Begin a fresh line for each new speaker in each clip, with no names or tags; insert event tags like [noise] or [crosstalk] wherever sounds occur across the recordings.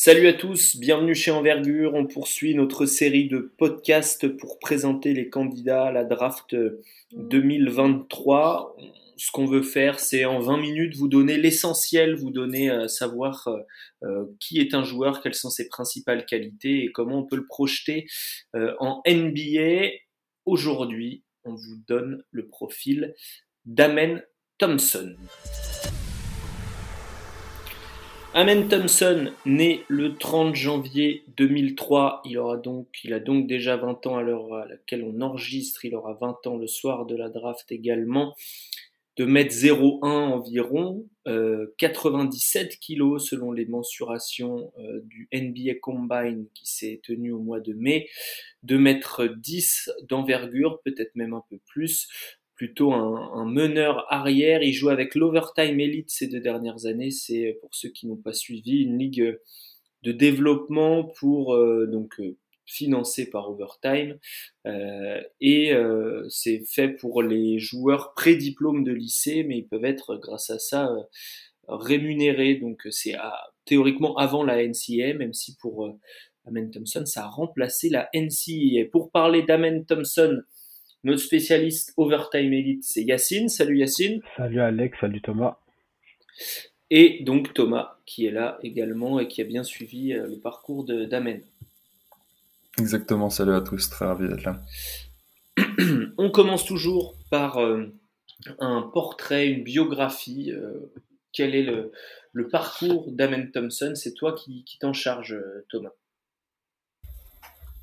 Salut à tous, bienvenue chez Envergure. On poursuit notre série de podcasts pour présenter les candidats à la draft 2023. Ce qu'on veut faire, c'est en 20 minutes vous donner l'essentiel, vous donner à savoir euh, euh, qui est un joueur, quelles sont ses principales qualités et comment on peut le projeter euh, en NBA. Aujourd'hui, on vous donne le profil d'Amen Thompson. Amen Thompson, né le 30 janvier 2003, il, aura donc, il a donc déjà 20 ans à l'heure à laquelle on enregistre, il aura 20 ans le soir de la draft également, de mètre 01 environ, 97 euh, kilos selon les mensurations euh, du NBA Combine qui s'est tenu au mois de mai, 2 mètres 10 d'envergure, peut-être même un peu plus, plutôt un, meneur arrière. Il joue avec l'Overtime Elite ces deux dernières années. C'est, pour ceux qui n'ont pas suivi, une ligue de développement pour euh, donc euh, financée par Overtime euh, et c'est fait pour les joueurs pré-diplôme de lycée, mais ils peuvent être grâce à ça rémunérés. Donc c'est théoriquement avant la NCA, même si pour Amen Thompson ça a remplacé la NCA. Pour parler d'Amen Thompson, notre spécialiste Overtime Elite, c'est Yacine. Salut Yacine.
Salut Alex, salut Thomas.
Et donc Thomas, qui est là également et qui a bien suivi euh, le parcours d'Amen.
Exactement, salut à tous, très ravi d'être là. [clears throat]
On commence toujours par euh, un portrait, une biographie. Euh, quel est le, parcours d'Amen Thompson? C'est toi qui, qui t'en charge, Thomas.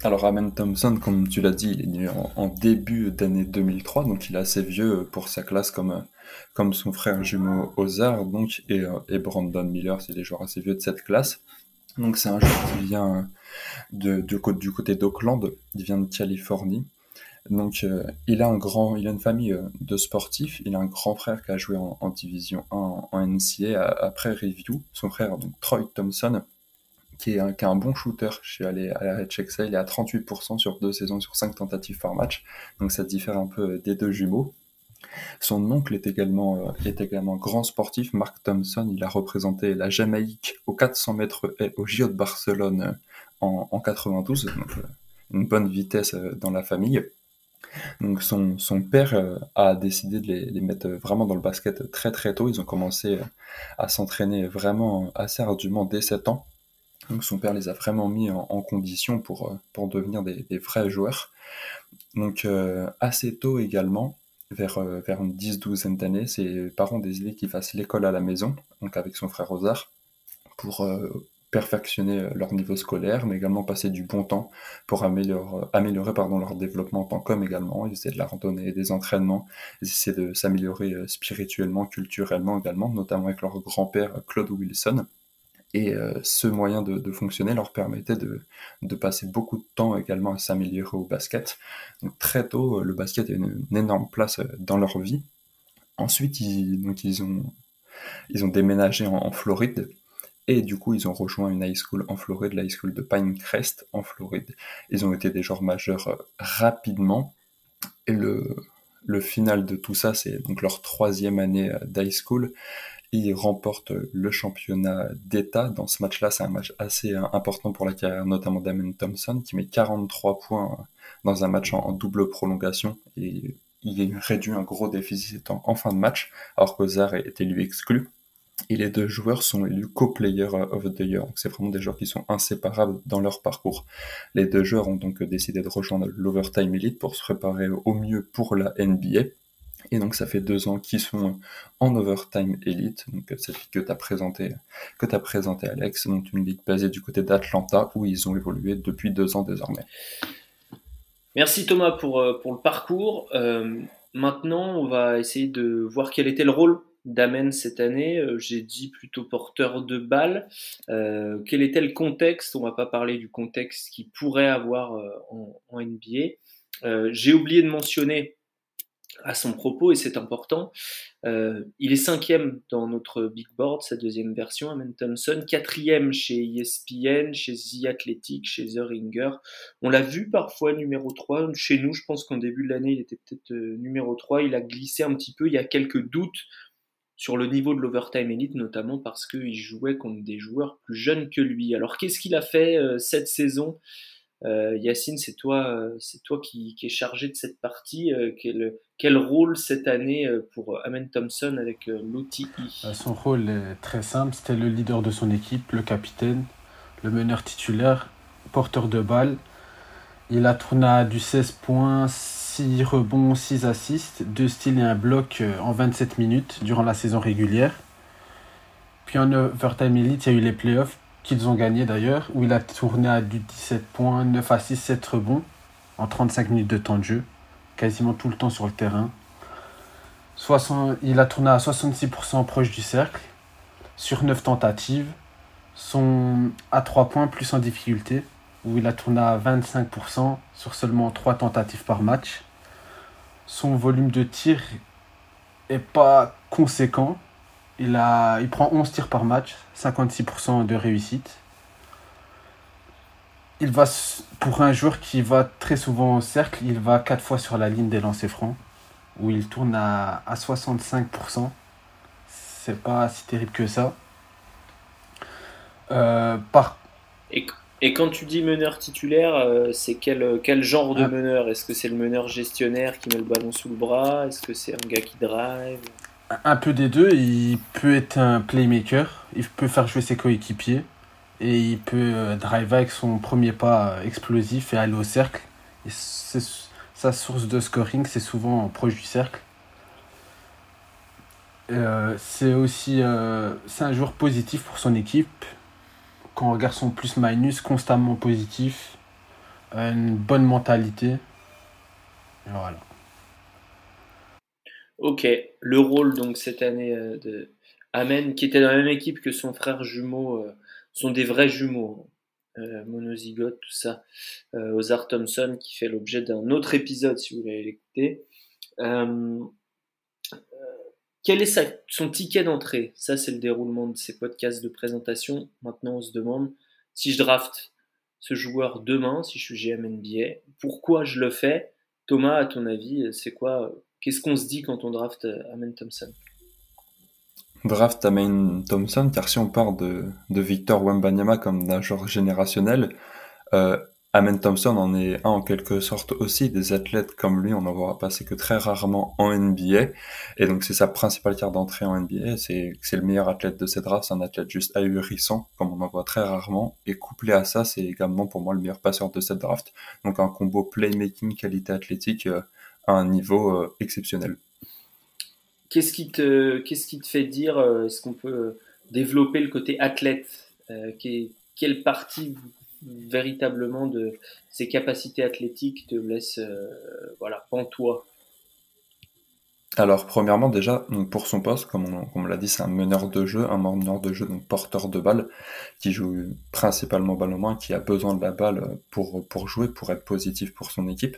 Alors Amen Thompson, comme tu l'as dit, il est né en, début d'année 2003, donc il est assez vieux pour sa classe comme, comme son frère jumeau Ozar donc, et, et Brandon Miller, c'est des joueurs assez vieux de cette classe. Donc c'est un joueur qui vient de, du côté d'Oakland, il vient de Californie. Donc euh, il a un grand, il a une famille euh, de sportifs. Il a un grand frère qui a joué en, division 1 en, en NCA après Review. Son frère, donc Troy Thompson, qui est, un, qui un bon shooter. Suis allé à la check il est à 38% sur deux saisons, sur cinq tentatives par match. Donc ça diffère un peu des deux jumeaux. Son oncle est également, euh, est également grand sportif, Mark Thompson. Il a représenté la Jamaïque aux 400 mètres au JO de Barcelone euh, en, en 92. Donc, euh, une bonne vitesse dans la famille. Donc son, son père a décidé de les, les, mettre vraiment dans le basket très très tôt. Ils ont commencé à s'entraîner vraiment assez ardument dès 7 ans. Donc son père les a vraiment mis en, condition pour, euh, pour devenir des, vrais joueurs. Donc euh, assez tôt également, vers, euh, vers une 10-12 d'années, ses parents désidaient qu'il fasse l'école à la maison, donc avec son frère Ozar, pour perfectionner leur niveau scolaire, mais également passer du bon temps pour améliorer, améliorer pardon, leur développement en tant qu'homme également. Ils essaient de la randonnée, des entraînements, ils essaient de s'améliorer spirituellement, culturellement également, notamment avec leur grand-père Claude Wilson. Et euh, ce moyen de, fonctionner leur permettait de, passer beaucoup de temps également à s'améliorer au basket. Donc très tôt, euh, le basket a une, énorme place euh, dans leur vie. Ensuite, ils, donc ils ont déménagé en, Floride. Et du coup, ils ont rejoint une high school en Floride, la high school de Pinecrest en Floride. Ils ont été des joueurs majeurs rapidement. Et le, le final de tout ça, c'est donc leur troisième année d'high school remporte le championnat d'État. Dans ce match-là, c'est un match assez euh, important pour la carrière, notamment d'Amen Thompson, qui met 43 points dans un match en, double prolongation. Et il réduit un gros déficit en, fin de match, alors qu'Ozar est élu exclu. Et les deux joueurs sont élus co-player of the year. c'est vraiment des joueurs qui sont inséparables dans leur parcours. Les deux joueurs ont donc décidé de rejoindre l'Overtime Elite pour se préparer au mieux pour la NBA. Et donc ça fait deux ans qu'ils sont en Overtime Elite, donc cette ligue que tu as présenté, que as présenté Alex, donc une ligue basée du côté d'Atlanta où ils ont évolué depuis deux ans désormais.
Merci Thomas pour, euh, pour le parcours. Euh, maintenant, on va essayer de voir quel était le rôle d'Amen cette année. Euh, j'ai dit plutôt porteur de balles. quel était le contexte? On va pas parler du contexte qu'il pourrait avoir en NBA. J'ai oublié de mentionner à son propos et c'est important. Euh, il est cinquième dans notre big board, sa deuxième version, Amen Thompson, quatrième chez ESPN, chez The Athletic, chez The Ringer. On l'a vu parfois numéro 3. Chez nous, je pense qu'en début de l'année, il était peut-être euh, numéro 3. Il a glissé un petit peu. Il y a quelques doutes sur le niveau de l'Overtime Elite, notamment parce qu'il jouait contre des joueurs plus jeunes que lui. Alors qu'est-ce qu'il a fait cette saison? Yacine, c'est toi, c'est toi qui, qui, est chargé de cette partie. quel, quel, rôle cette année pour Amen Thompson avec l'OTI
Son rôle est très simple. C'était le leader de son équipe, le capitaine, le meneur titulaire, porteur de balle. Il a tourné à du 16 points, 6 rebonds, 6 assists, 2 styles et un bloc euh, en 27 minutes durant la saison régulière. Puis en Overtime Elite, il y a eu les playoffs qu'ils ont gagné d'ailleurs, où il a tourné à du 17 points, 9 assists, 7 rebonds en 35 minutes de temps de jeu, quasiment tout le temps sur le terrain. il a tourné à 66% proche du cercle, sur 9 tentatives, son à 3 points plus en difficulté, où il a tourné à 25% sur seulement 3 tentatives par match. Son volume de tir est pas conséquent. Il, a, il prend 11 tirs par match, 56% de réussite. Il va, pour un joueur qui va très souvent au cercle, il va 4 fois sur la ligne des lancers francs, où il tourne à, à 65%. C'est pas si terrible que ça.
Euh, par... et, et, quand tu dis meneur titulaire, euh, c'est quel, quel genre de ah. meneur? Est-ce que c'est le meneur gestionnaire qui met le ballon sous le bras? Est-ce que c'est un gars qui drive?
Un peu des deux. Il peut être un playmaker. Il peut faire jouer ses coéquipiers. Et il peut euh, drive avec son premier pas explosif et aller au cercle. Et sa source de scoring, c'est souvent proche du cercle. c'est aussi un joueur positif pour son équipe quand on regarde son plus-minus, constamment positif, une bonne mentalité. voilà.
Ok, le rôle donc cette année euh, de Amen, qui était dans la même équipe que son frère jumeau, euh, sont des vrais jumeaux, hein. euh, monozygote, tout ça. Ozar Thompson, qui fait l'objet d'un autre épisode si vous voulez l'écouter. Quel est son ticket d'entrée? Ça, c'est le déroulement de ces podcasts de présentation. Maintenant, on se demande si je draft ce joueur demain, si je suis GM NBA, pourquoi je le fais? Thomas, à ton avis, c'est quoi Qu'est-ce qu'on se dit quand on draft Amen Thompson?
Draft Amen Thompson, car si on part de, Victor Wembanyama comme d'un genre générationnel, euh, Amen Thompson en est un en quelque sorte aussi. Des athlètes comme lui, on n'en voit passer que très rarement en NBA. Et donc c'est sa principale carte d'entrée en NBA. C'est c'est le meilleur athlète de cette draft. C'est un athlète juste ahurissant, comme on en voit très rarement. Et couplé à ça, c'est également pour moi le meilleur passeur de cette draft. Donc un combo playmaking, qualité athlétique euh, à un niveau euh, exceptionnel.
Qu'est-ce qui te, fait dire, euh, est-ce qu'on peut développer le côté athlète Quelle partie véritablement de ses capacités athlétiques te laisse euh, voilà, pantois?
Alors, premièrement, déjà, pour son poste, comme on, l'a dit, c'est un meneur de jeu, un meneur de jeu, donc porteur de balle, qui joue principalement balle au moins, qui a besoin de la balle pour, pour jouer, pour être positif pour son équipe.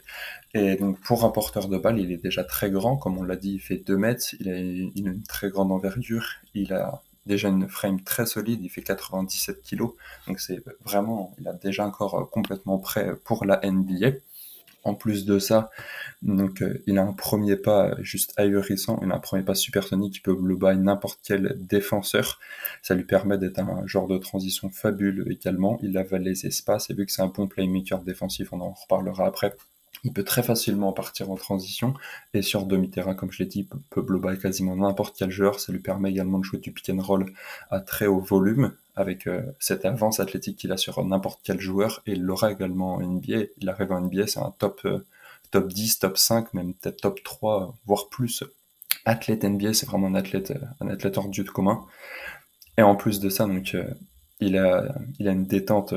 Et donc, pour un porteur de balle, il est déjà très grand, comme on l'a dit, il fait 2 mètres, il a, une très grande envergure, il a déjà une frame très solide, il fait 97 kg, donc c'est vraiment, il a déjà encore complètement prêt pour la NBA. En plus de ça, euh, il a un premier pas juste ahurissant, il a un premier pas supersonique qui peut le n'importe quel défenseur. Ça lui permet d'être un genre de transition fabuleux également. Il avale les espaces et vu que c'est un bon playmaker défensif, on en reparlera après il peut très facilement partir en transition et sur demi-terrain, comme je l'ai dit, peut bloquer quasiment n'importe quel joueur. Ça lui permet également de jouer du pick and roll à très haut volume avec euh, cette avance athlétique qu'il a sur n'importe quel joueur et il l'aura également en NBA. Il arrive en NBA, c'est un top, euh, top 10, top 5, même peut-être top 3, voire plus. Athlète NBA, c'est vraiment un athlète, euh, un athlète hors du commun. Et en plus de ça, donc, il, a, il a une détente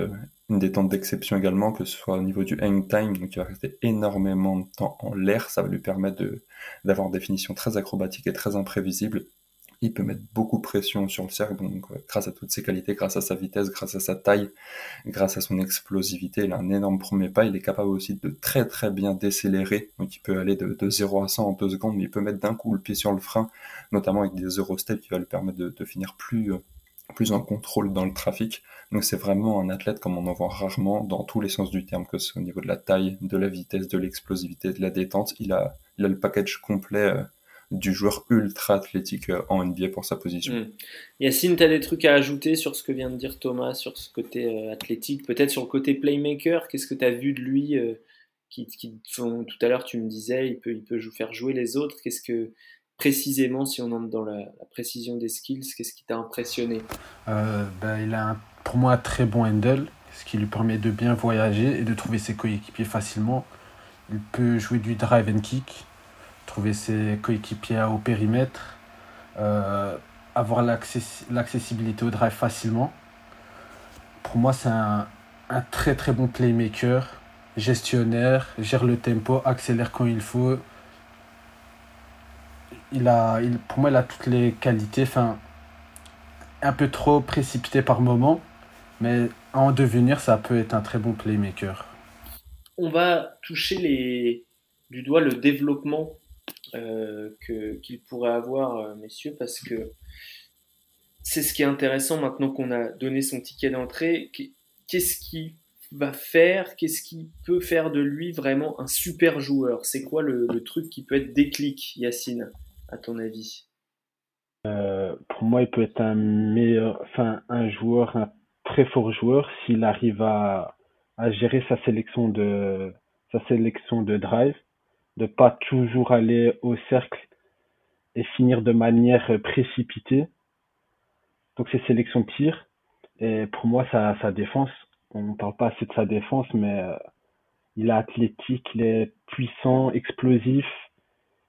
une détente d'exception également, que ce soit au niveau du hang time, donc il va rester énormément de temps en l'air, ça va lui permettre d'avoir des finitions très acrobatiques et très imprévisibles. Il peut mettre beaucoup de pression sur le cercle, donc euh, grâce à toutes ses qualités, grâce à sa vitesse, grâce à sa taille, grâce à son explosivité, il a un énorme premier pas. Il est capable aussi de très très bien décélérer, donc il peut aller de, 0 à 100 en 2 secondes, mais il peut mettre d'un coup le pied sur le frein, notamment avec des Eurostep qui va lui permettre de, finir plus, euh, plus en contrôle dans le trafic. Donc c'est vraiment un athlète comme on en voit rarement dans tous les sens du terme, que ce soit au niveau de la taille, de la vitesse, de l'explosivité, de la détente. Il a, il a le package complet euh, du joueur ultra athlétique en NBA pour sa position.
Hmm. Yacine, tu as des trucs à ajouter sur ce que vient de dire Thomas, sur ce côté athlétique, peut-être sur le côté playmaker, qu'est-ce que tu as vu de lui qui, font, tout à l'heure tu me disais, il peut, il peut faire jouer les autres, qu'est-ce que précisément, si on entre dans la, précision des skills, qu'est-ce qui t'a impressionné?
Euh, ben, Il a pour moi un très bon handle, ce qui lui permet de bien voyager et de trouver ses coéquipiers facilement. Il peut jouer du drive and kick, trouver ses coéquipiers au périmètre, euh, avoir l'accessibilité au drive facilement. Pour moi, c'est un, un très très bon playmaker, gestionnaire, gère le tempo, accélère quand il faut, il a, il, pour moi, il a toutes les qualités. Enfin, un peu trop précipité par moment, mais en devenir, ça peut être un très bon playmaker.
On va toucher les, du doigt le développement euh, qu'il pourrait avoir, euh, messieurs, parce que c'est ce qui est intéressant maintenant qu'on a donné son ticket d'entrée. Qu'est-ce qui va faire, qu'est-ce qui peut faire de lui vraiment un super joueur? C'est quoi le, le truc qui peut être déclic, Yacine? À ton avis?
Euh, Pour moi, il peut être un meilleur, enfin un joueur, un très fort joueur s'il arrive à, à gérer sa sélection de sa sélection de drive, de pas toujours aller au cercle et finir de manière précipitée. Donc c'est sélection de tir. Et pour moi, sa, sa défense, on ne parle pas assez de sa défense, mais euh, il est athlétique, il est puissant, explosif,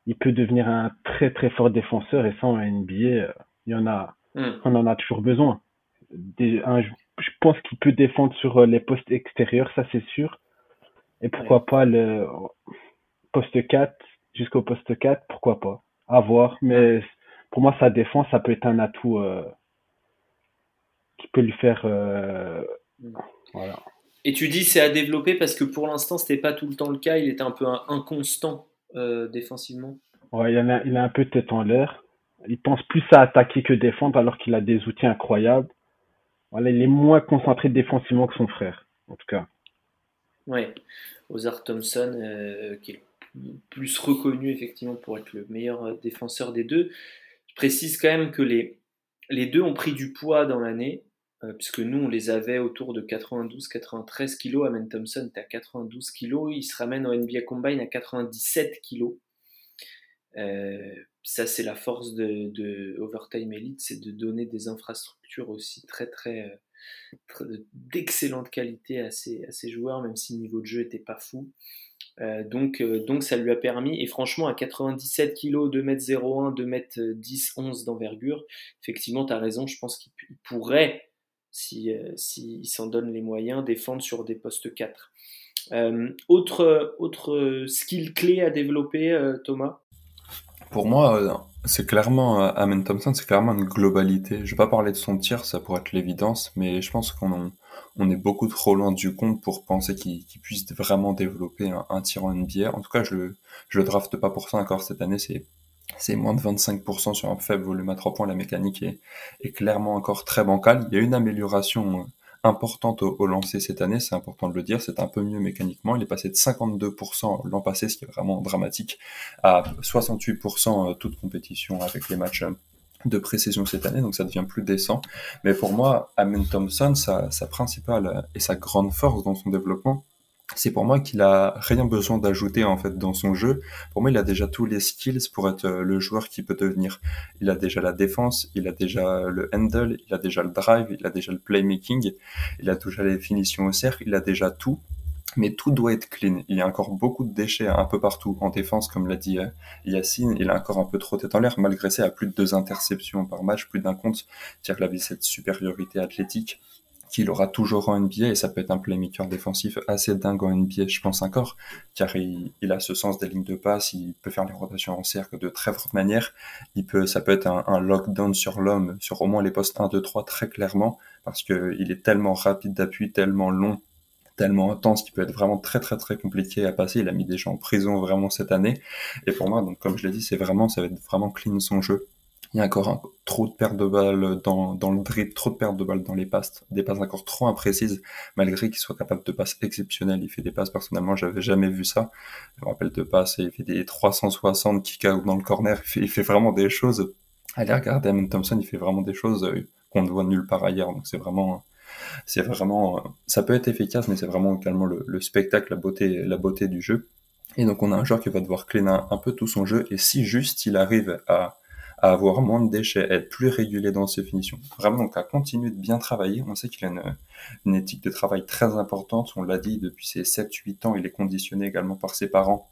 il peut devenir un très très fort défenseur et ça en NBA, euh, il y en a, hmm. on en a toujours besoin. je pense qu'il peut défendre sur euh, les postes extérieurs, ça c'est sûr. Et pourquoi pas le poste 4 jusqu'au poste 4, pourquoi pas. À voir. Mais pour moi, sa défense, ça peut être un atout euh, qui peut lui faire.
Voilà. Et tu dis c'est à développer parce que pour l'instant, c'était pas tout le temps le cas. Il était un peu inconstant euh, défensivement
Ouais, il, a, il a un peu tête en l'air. Il pense plus à attaquer que défendre alors qu'il a des outils incroyables. Voilà, il est moins concentré défensivement que son frère, en tout cas.
Ouais, Ozar Thompson, euh, qui est plus reconnu effectivement pour être le meilleur euh, défenseur des deux. Je précise quand même que les, les deux ont pris du poids dans l'année. Euh, puisque nous, on les avait autour de 92-93 kg. Amen Thompson est à 92 kg. Il se ramène au NBA Combine à 97 kg. Euh, ça, c'est la force de, Overtime Elite, c'est de donner des infrastructures aussi très, très, d'excellente qualité à ces, joueurs, même si le niveau de jeu n'était pas fou. Euh, donc, donc, ça lui a permis, et franchement, à 97 kg, 2m01, 2m10, 11 d'envergure, effectivement, tu as raison, je pense qu'il pourrait si, euh, si s'en donne les moyens, défendre sur des postes 4. Euh, autre, autre skill clé à développer, euh, Thomas?
Pour moi, c'est clairement, Amen Thompson, c'est clairement une globalité. Je vais pas parler de son tir, ça pourrait être l'évidence, mais je pense qu'on on est beaucoup trop loin du compte pour penser qu'il puisse vraiment développer un, tir en NBA. En tout cas, je le, le drafte pas pour ça encore cette année, c'est moins de 25% sur un faible volume à 3 points. La mécanique est, est, clairement encore très bancale. Il y a une amélioration euh, importante au, lancer cette année, c'est important de le dire, c'est un peu mieux mécaniquement. Il est passé de 52% l'an passé, ce qui est vraiment dramatique, à 68% euh, toute compétition avec les matchs euh, de précision cette année, donc ça devient plus décent. Mais pour moi, Amen Thompson, sa, sa principale et sa grande force dans son développement, c'est pour moi qu'il a rien besoin d'ajouter en fait dans son jeu. Pour moi, il a déjà tous les skills pour être euh, le joueur qui peut devenir. Il a déjà la défense, il a déjà le handle, il a déjà le drive, il a déjà le playmaking, il a déjà les finitions au cercle, il a déjà tout. Mais tout doit être clean. Il y a encore beaucoup de déchets un peu partout en défense, comme l'a dit euh, Yacine. Il a encore un peu trop tête en l'air. Malgré ça, a plus de deux interceptions par match, plus d'un compte. C'est-à-dire cette supériorité athlétique qu'il aura toujours en NBA et ça peut être un playmaker défensif assez dingue en NBA, je pense encore, car il, a ce sens des lignes de passe, il peut faire les rotations en cercle de très forte manière, il peut, ça peut être un, lockdown sur l'homme, sur au moins les postes 1, 2, 3 très clairement, parce que il est tellement rapide d'appui, tellement long, tellement intense qu'il peut être vraiment très très très compliqué à passer. Il a mis des gens en prison vraiment cette année. Et pour moi, donc comme je l'ai dit, c'est vraiment, ça va être vraiment clean son jeu Il y a encore trop de pertes de balles dans, dans le dribble, trop de pertes de balles dans les passes, des passes encore trop imprécises, malgré qu'il soit capable de passes exceptionnelles. Il fait des passes, personnellement, j'avais jamais vu ça. Je me rappelle de passes, il fait des 360 kick out dans le corner, il fait, vraiment des choses. Allez regarder Amen Thompson, il fait vraiment des choses euh, qu'on ne voit nulle part ailleurs. Donc c'est vraiment, c'est vraiment, ça peut être efficace, mais c'est vraiment également le, le, spectacle, la beauté, la beauté du jeu. Et donc on a un joueur qui va devoir cleaner un peu tout son jeu, et si juste il arrive à à avoir moins de déchets, être plus régulier dans ses finitions. Vraiment, donc à continuer de bien travailler. On sait qu'il a une, une, éthique de travail très importante. On l'a dit depuis ses 7-8 ans, il est conditionné également par ses parents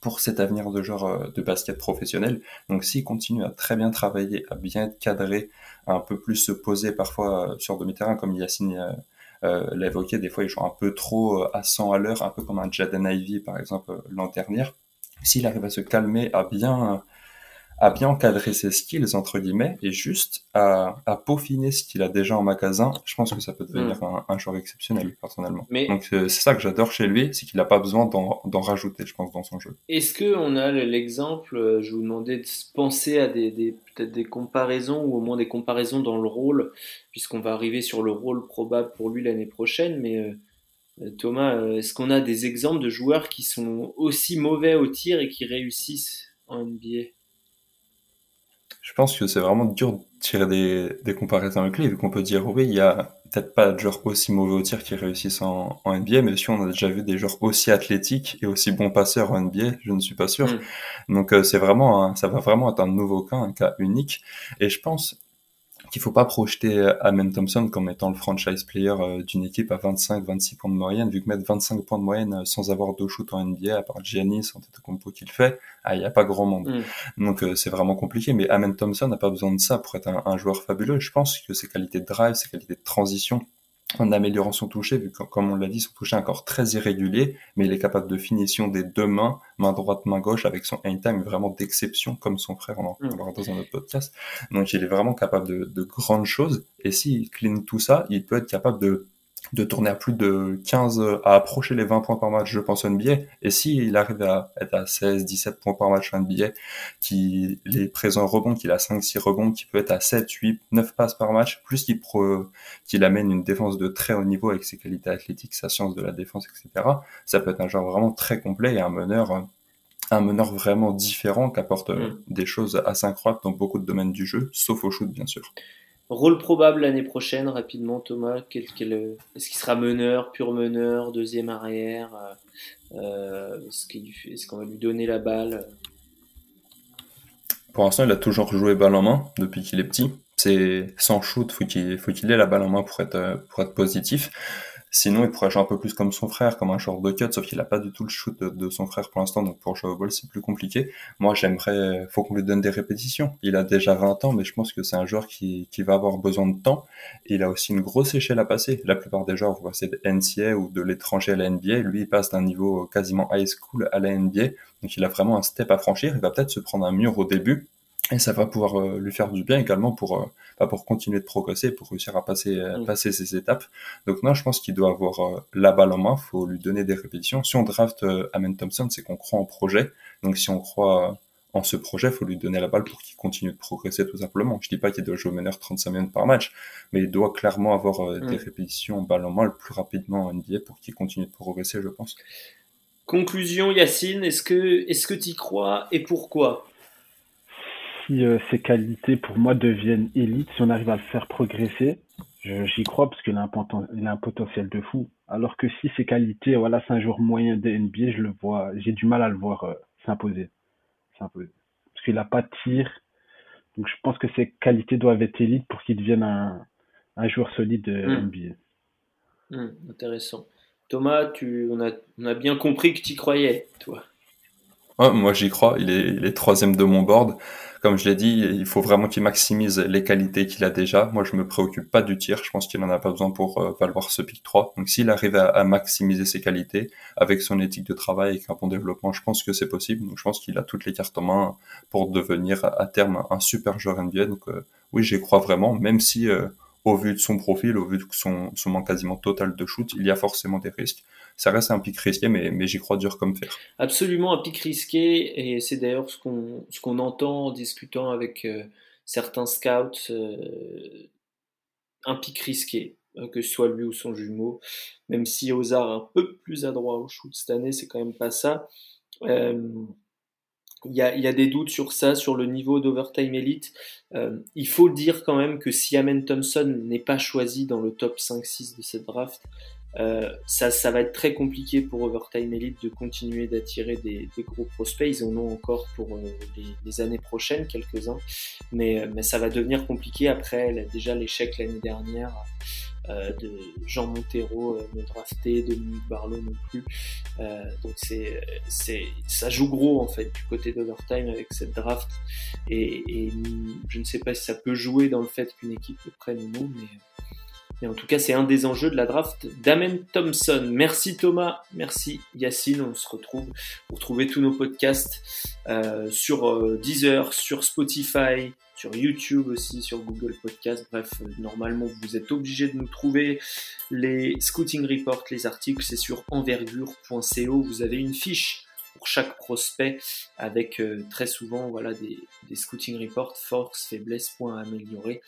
pour cet avenir de genre euh, de basket professionnel. Donc s'il continue à très bien travailler, à bien être cadré, à un peu plus se poser parfois euh, sur demi-terrain, comme Yacine euh, euh, l'a évoqué, des fois il joue un peu trop à 100 à l'heure, un peu comme un Jaden Ivy par exemple l'an dernier. S'il arrive à se calmer, à bien à bien encadrer ses skills, entre guillemets, et juste à, à peaufiner ce qu'il a déjà en magasin, je pense que ça peut devenir mm. un, un, joueur exceptionnel, personnellement. Mais Donc c'est ça que j'adore chez lui, c'est qu'il n'a pas besoin d'en rajouter, je pense, dans son jeu.
Est-ce qu'on a l'exemple, euh, je vous demandais de penser à des, des peut-être des comparaisons, ou au moins des comparaisons dans le rôle, puisqu'on va arriver sur le rôle probable pour lui l'année prochaine, mais... Euh, Thomas, euh, est-ce qu'on a des exemples de joueurs qui sont aussi mauvais au tir et qui réussissent en NBA
je pense que c'est vraiment dur de tirer des, des comparaisons avec lui, vu qu'on peut dire, oui, il y a peut-être pas de joueurs aussi mauvais au tir qui réussissent en, en, NBA, mais si on a déjà vu des joueurs aussi athlétiques et aussi bons passeurs en NBA, je ne suis pas sûr. Mm. Donc euh, c'est vraiment, ça va vraiment être un nouveau cas, un cas unique. Et je pense, qu'il faut pas projeter Amen Thompson comme étant le franchise player euh, d'une équipe à 25-26 points de moyenne, vu que mettre 25 points de moyenne euh, sans avoir de shoot en NBA, à part Giannis, en tête compo qu'il fait, ah, il n'y a pas grand monde. Mm. Donc euh, c'est vraiment compliqué, mais Amen Thompson n'a pas besoin de ça pour être un, un joueur fabuleux. Je pense que ses qualités de drive, ses qualités de transition, en améliorant son toucher, vu que, comme on l'a dit, son toucher est encore très irrégulier, mais il est capable de finition des deux mains, main droite, main gauche, avec son time vraiment d'exception, comme son frère, on en mm. parlera dans un autre podcast. Donc il est vraiment capable de, de grandes choses, et s'il clean tout ça, il peut être capable de de tourner à plus de 15, à approcher les 20 points par match, je pense, en NBA. Et s'il arrive à être à 16, 17 points par match NBA, qu'il est présent rebond, qu'il a 5, 6 rebonds, qu'il peut être à 7, 8, 9 passes par match, plus qu'il qu'il amène une défense de très haut niveau avec ses qualités athlétiques, sa science de la défense, etc. Ça peut être un joueur vraiment très complet et un meneur, un meneur vraiment différent qui apporte mm. des choses assez incroyables dans beaucoup de domaines du jeu, sauf au shoot, bien sûr.
Rôle probable l'année prochaine, rapidement, Thomas. Quel, quel, est-ce qu'il sera meneur, pur meneur, deuxième arrière euh, euh Est-ce qu'on va lui donner la balle?
Pour l'instant, il a toujours joué balle en main depuis qu'il est petit. C'est sans shoot, faut qu'il faut qu'il ait la balle en main pour être positif. Sinon, il pourrait jouer un peu plus comme son frère, comme un short de cut, sauf qu'il a pas du tout le shoot de, son frère pour l'instant, donc pour jouer au ball, c'est plus compliqué. Moi, j'aimerais, faut qu'on lui donne des répétitions. Il a déjà 20 ans, mais je pense que c'est un joueur qui, qui va avoir besoin de temps. il a aussi une grosse échelle à passer. La plupart des joueurs, c'est de NCA ou de l'étranger à la NBA. Lui, il passe d'un niveau quasiment high school à la NBA. Donc, il a vraiment un step à franchir. Il va peut-être se prendre un mur au début et ça va pouvoir euh, lui faire du bien également pour euh, bah, pour continuer de progresser pour réussir à passer euh, mm. passer ces étapes donc non je pense qu'il doit avoir la balle en main faut lui donner des répétitions si on draft Amen Thompson c'est qu'on croit en projet donc si on croit en ce projet, faut lui donner la balle pour qu'il continue de progresser tout simplement. Je dis pas qu'il doit jouer au meneur 35 minutes par match, mais il doit clairement avoir des mm. répétitions balle en main le plus rapidement en NBA pour qu'il continue de progresser, je pense.
Conclusion, Yacine, est-ce que est-ce que tu y crois et pourquoi?
Si euh, ses qualités pour moi deviennent élites, si on arrive à le faire progresser, j'y crois parce qu'il a, un a un potentiel de fou. Alors que si ses qualités, voilà, c'est un joueur moyen de NBA, je le vois, j'ai du mal à le voir euh, s'imposer. S'imposer. Parce qu'il n'a pas de tir. Donc je pense que ses qualités doivent être élites pour qu'il devienne un, un joueur solide de hmm. NBA.
Hmm, intéressant. Thomas, tu, on, a, on a bien compris que tu y croyais, toi.
moi j'y crois, il est, il est troisième de mon board comme je l'ai dit, il faut vraiment qu'il maximise les qualités qu'il a déjà. Moi, je me préoccupe pas du tir. Je pense qu'il en a pas besoin pour euh, valoir ce pick 3. Donc, s'il arrive à, maximiser ses qualités avec son éthique de travail et un bon développement, je pense que c'est possible. Donc, je pense qu'il a toutes les cartes en main pour devenir à terme un super joueur NBA. Donc, euh, oui, j'y crois vraiment, même si euh, au vu de son profil, au vu de son, son manque quasiment total de shoot, il y a forcément des risques ça reste un pic risqué, mais, mais j'y crois dur comme fer.
Absolument un pic risqué, et c'est d'ailleurs ce qu'on ce entend en discutant avec euh, certains scouts un pic risqué, que ce soit lui ou son jumeau, même si Ozar est un peu plus adroit au shoot cette année, c'est quand même pas ça. Il y, a, des doutes sur ça, sur le niveau d'Overtime Elite. il faut dire quand même que si Amen Thompson n'est pas choisi dans le top 5-6 de cette draft, euh, ça, ça va être très compliqué pour Overtime Elite de continuer d'attirer des, des, gros prospects. Ils en ont encore pour euh, les, les, années prochaines, quelques-uns. Mais, mais ça va devenir compliqué après déjà l'échec l'année dernière euh, de Jean Montero euh, non drafté, Dominique Barlow non plus. Euh, donc c'est, c'est, ça joue gros en fait du côté d'Overtime avec cette draft. Et, et je ne sais pas si ça peut jouer dans le fait qu'une équipe le prenne ou non, mais et en tout cas, c'est un des enjeux de la draft d'Amen Thompson. Merci Thomas, merci Yacine. On se retrouve pour trouver tous nos podcasts euh, sur euh, Deezer, sur Spotify, sur YouTube aussi, sur Google Podcast. Bref, euh, normalement, vous êtes obligé de nous trouver. Les scouting reports, les articles, c'est sur envergure.co. Vous avez une fiche pour chaque prospect avec euh, très souvent voilà des, des, scouting reports, force, faiblesse, points à améliorer.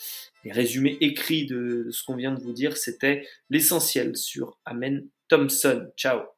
Les résumés écrits de, de ce qu'on vient de vous dire, c'était l'essentiel sur Amen Thompson. Ciao